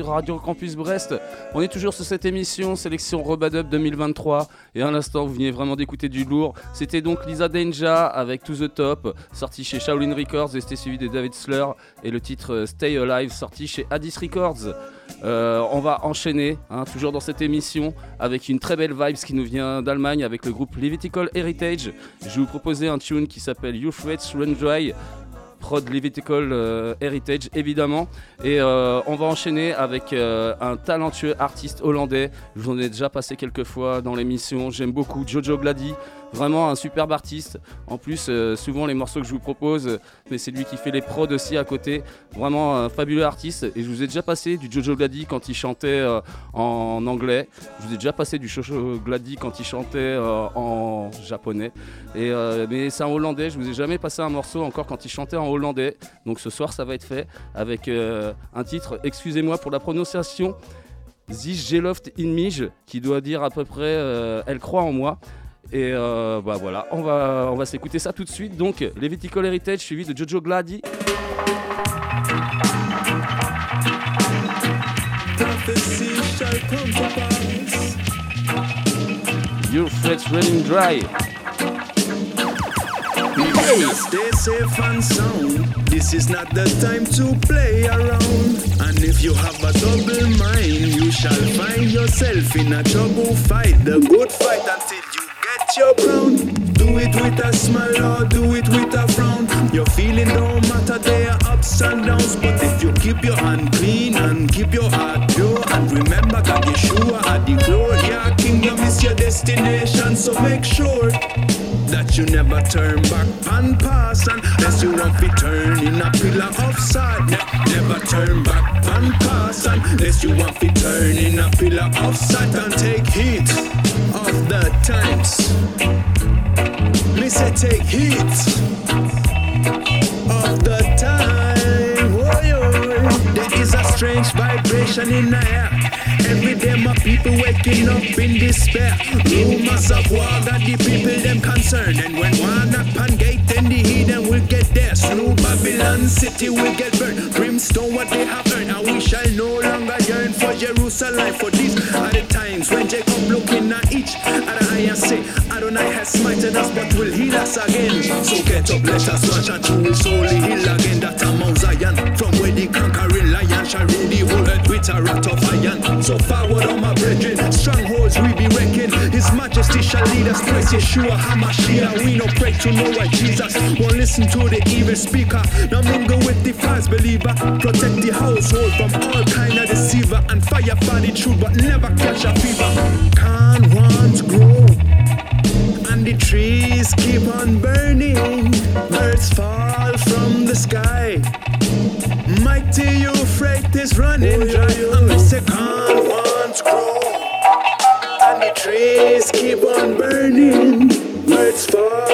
Radio Campus Brest. On est toujours sur cette émission, sélection Robadub 2023. Et à l'instant, vous venez vraiment d'écouter du lourd. C'était donc Lisa Denja avec To The Top, sorti chez Shaolin Records, et c'était suivi de David Slur. Et le titre euh, Stay Alive, sorti chez Addis Records. Euh, on va enchaîner, hein, toujours dans cette émission, avec une très belle vibe qui nous vient d'Allemagne avec le groupe Levitical Heritage. Je vais vous proposer un tune qui s'appelle Youth Rates Run Dry. Prod Levitical euh, Heritage évidemment et euh, on va enchaîner avec un talentueux artiste hollandais je vous en ai déjà passé quelques fois dans l'émission j'aime beaucoup Jojo Glady Vraiment un superbe artiste. En plus, euh, souvent les morceaux que je vous propose, euh, mais c'est lui qui fait les prods aussi à côté. Vraiment un fabuleux artiste. Et je vous ai déjà passé du Jojo Glady quand il chantait euh, en anglais. Je vous ai déjà passé du Jojo Glady quand il chantait en japonais. Et, mais c'est en hollandais. Je vous ai jamais passé un morceau encore quand il chantait en hollandais. Donc ce soir, ça va être fait avec un titre. Excusez-moi pour la prononciation. Zich Geloft in Mij, qui doit dire à peu près Elle croit en moi. Et euh, bah voilà, on va, on va s'écouter ça tout de suite. Donc, Levitical Heritage suivi de Jojo
pass.
Your threats running dry.
Stay safe and sound. This is not the time to play around. And if you have a double mind, you shall find yourself in a trouble fight. The good fight your crown. Do it with a smile or do it with a frown. Your feeling don't matter, they are ups and downs. But if you keep your hand clean and keep your heart pure, and remember God Yeshua at the glory, your kingdom is your destination. So make sure that you never turn back and pass unless you want to turn in a pillar of salt. Ne- never turn back and pass unless you want to turn in a pillar of salt and take heed of the times. Me say take heed of the time. Oi, oi. There is a strange vibration in the air. Every day my people waking up in despair. Rumors of war got the people them concerned. And when one knock on gate, then the heathen will get there. Slow Babylon city will get burned. Brimstone what they have earned. And we shall no longer yearn for Jerusalem. For these are the times when Jacob looking at each other eye and say, Adonai has smited us, but will heal us again. So get up, let us watch and you will solely heal again. That a Mount Zion, from where the conquering lion shall rule the whole earth with a rat of iron. So forward, on my brethren, strongholds we be wrecking. His Majesty shall lead us, praise Yeshua Hamashiach. We no pray to no white Jesus, won't listen to the evil speaker. Now mingle with the false believer, protect the household from all kind of deceiver and fire for the truth, but never catch a fever. Can't want grow and the trees keep on burning. Birds fall from the sky. Mighty Euphrates running dry. Say, can't want grow. And the trees keep on burning. Birds fall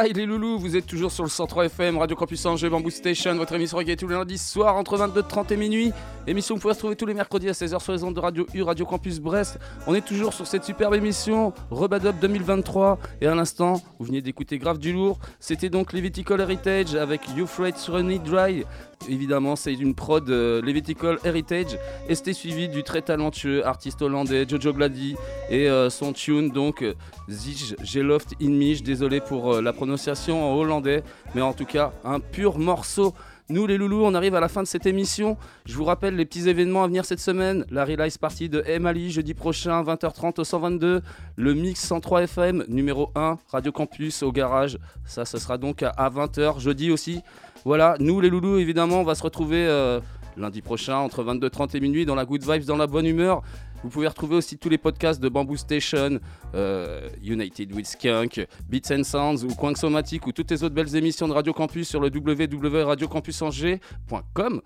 Ça les loulous, vous êtes toujours sur le 103 FM, Radio Campus Angers, Bamboo Station, votre émission reggae tous les lundis soirs entre 22h30 et minuit. Émission que vous pouvez retrouver tous les mercredis à 16h sur les ondes de Radio U, Radio Campus Brest. On est toujours sur cette superbe émission, Rebadop 2023. Et à l'instant, vous venez d'écouter Grave du Lourd. C'était donc Levitical Heritage avec You Freight Dry. Évidemment, c'est une prod euh, Levitical Heritage. Et c'était suivi du très talentueux artiste hollandais Jojo Glady et euh, son tune donc euh, Zich Geloft in Mich. Désolé pour euh, la prononciation en hollandais, mais en tout cas, un pur morceau. Nous les loulous, on arrive à la fin de cette émission. Je vous rappelle les petits événements à venir cette semaine. La Relice Party de Emali jeudi prochain, 20h30 au 122. Le Mix 103 FM numéro 1, Radio Campus au garage. Ça, ce sera donc à 20h jeudi aussi. Voilà, nous les loulous, évidemment, on va se retrouver euh, lundi prochain entre 22h30 et minuit dans la good vibes, dans la bonne humeur. Vous pouvez retrouver aussi tous les podcasts de Bamboo Station, euh, United with Skunk, Beats and Sounds ou Coin Somatic ou toutes les autres belles émissions de Radio Campus sur le www.radiocampusangers.com.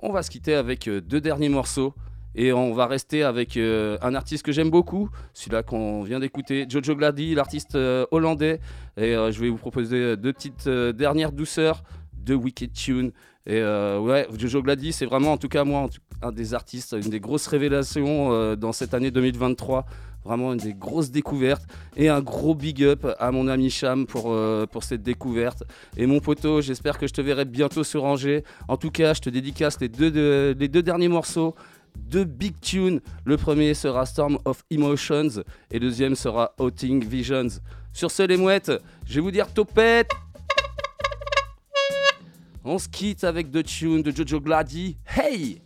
On va se quitter avec euh, deux derniers morceaux. Et on va rester avec euh, un artiste que j'aime beaucoup, celui-là qu'on vient d'écouter, Jojo Glady, l'artiste hollandais. Et je vais vous proposer deux petites dernières douceurs, deux wicked tunes. Et euh, ouais, Jojo Glady, c'est vraiment, en tout cas, moi, un des artistes, une des grosses révélations euh, dans cette année 2023. Vraiment une des grosses découvertes. Et un gros big up à mon ami Cham pour, euh, pour cette découverte. Et mon poteau, j'espère que je te verrai bientôt sur Angers. En tout cas, je te dédicace les deux, de- les deux derniers morceaux. Deux big tunes. Le premier sera Storm of Emotions et le deuxième sera Outing Visions. Sur ce, les mouettes, je vais vous dire topette. On se quitte avec deux tunes de Jojo Glady. Hey!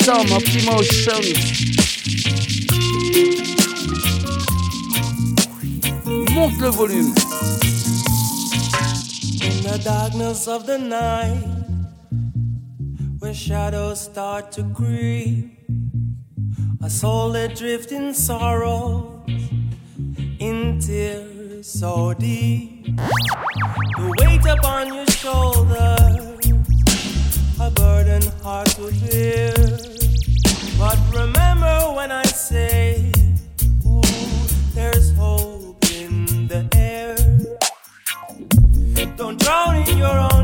Storm of Emotions. Monte le volume.
In the darkness of the night, where shadows start to creep, a soul that drifts in sorrow, in tears so deep. The weight upon your shoulders, a burden hard to bear. But remember when I say, ooh, there's hope in the air. Don't drown in your own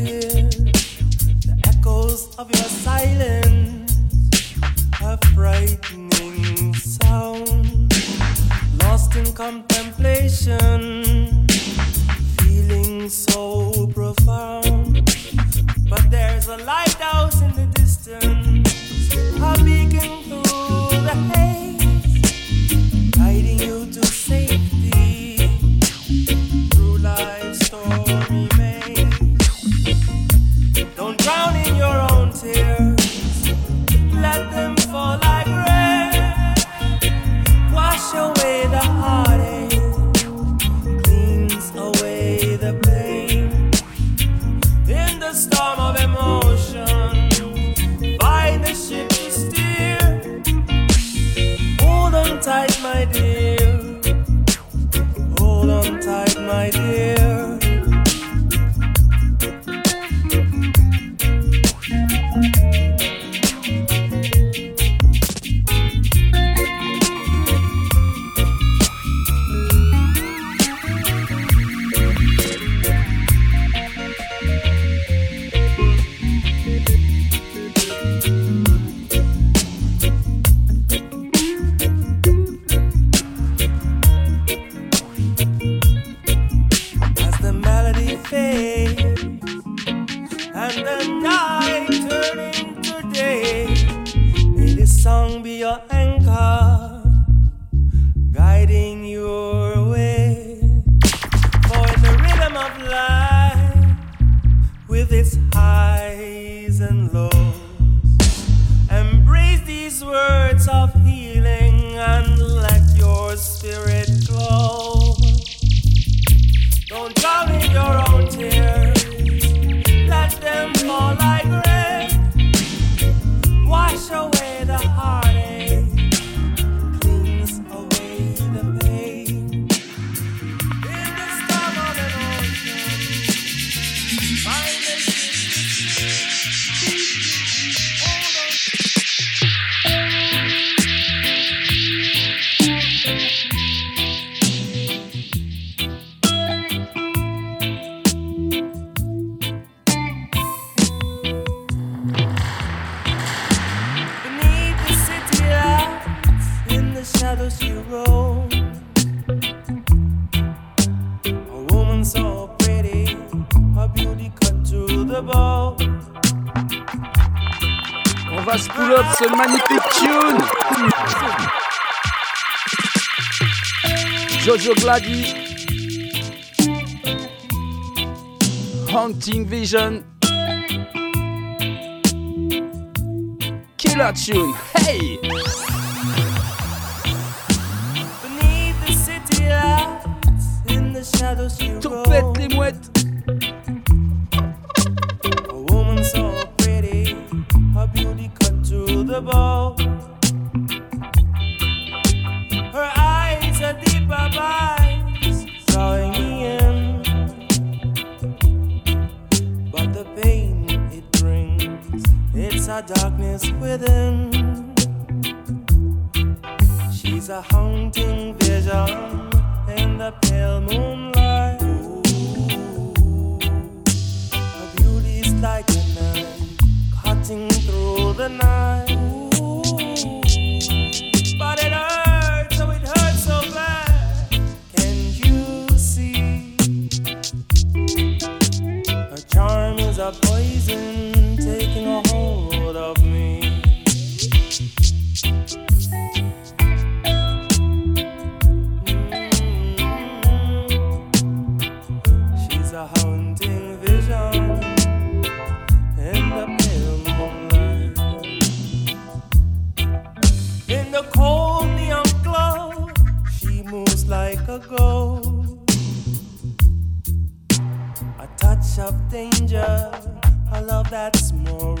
Vision.
Taking a hold of me.
that's more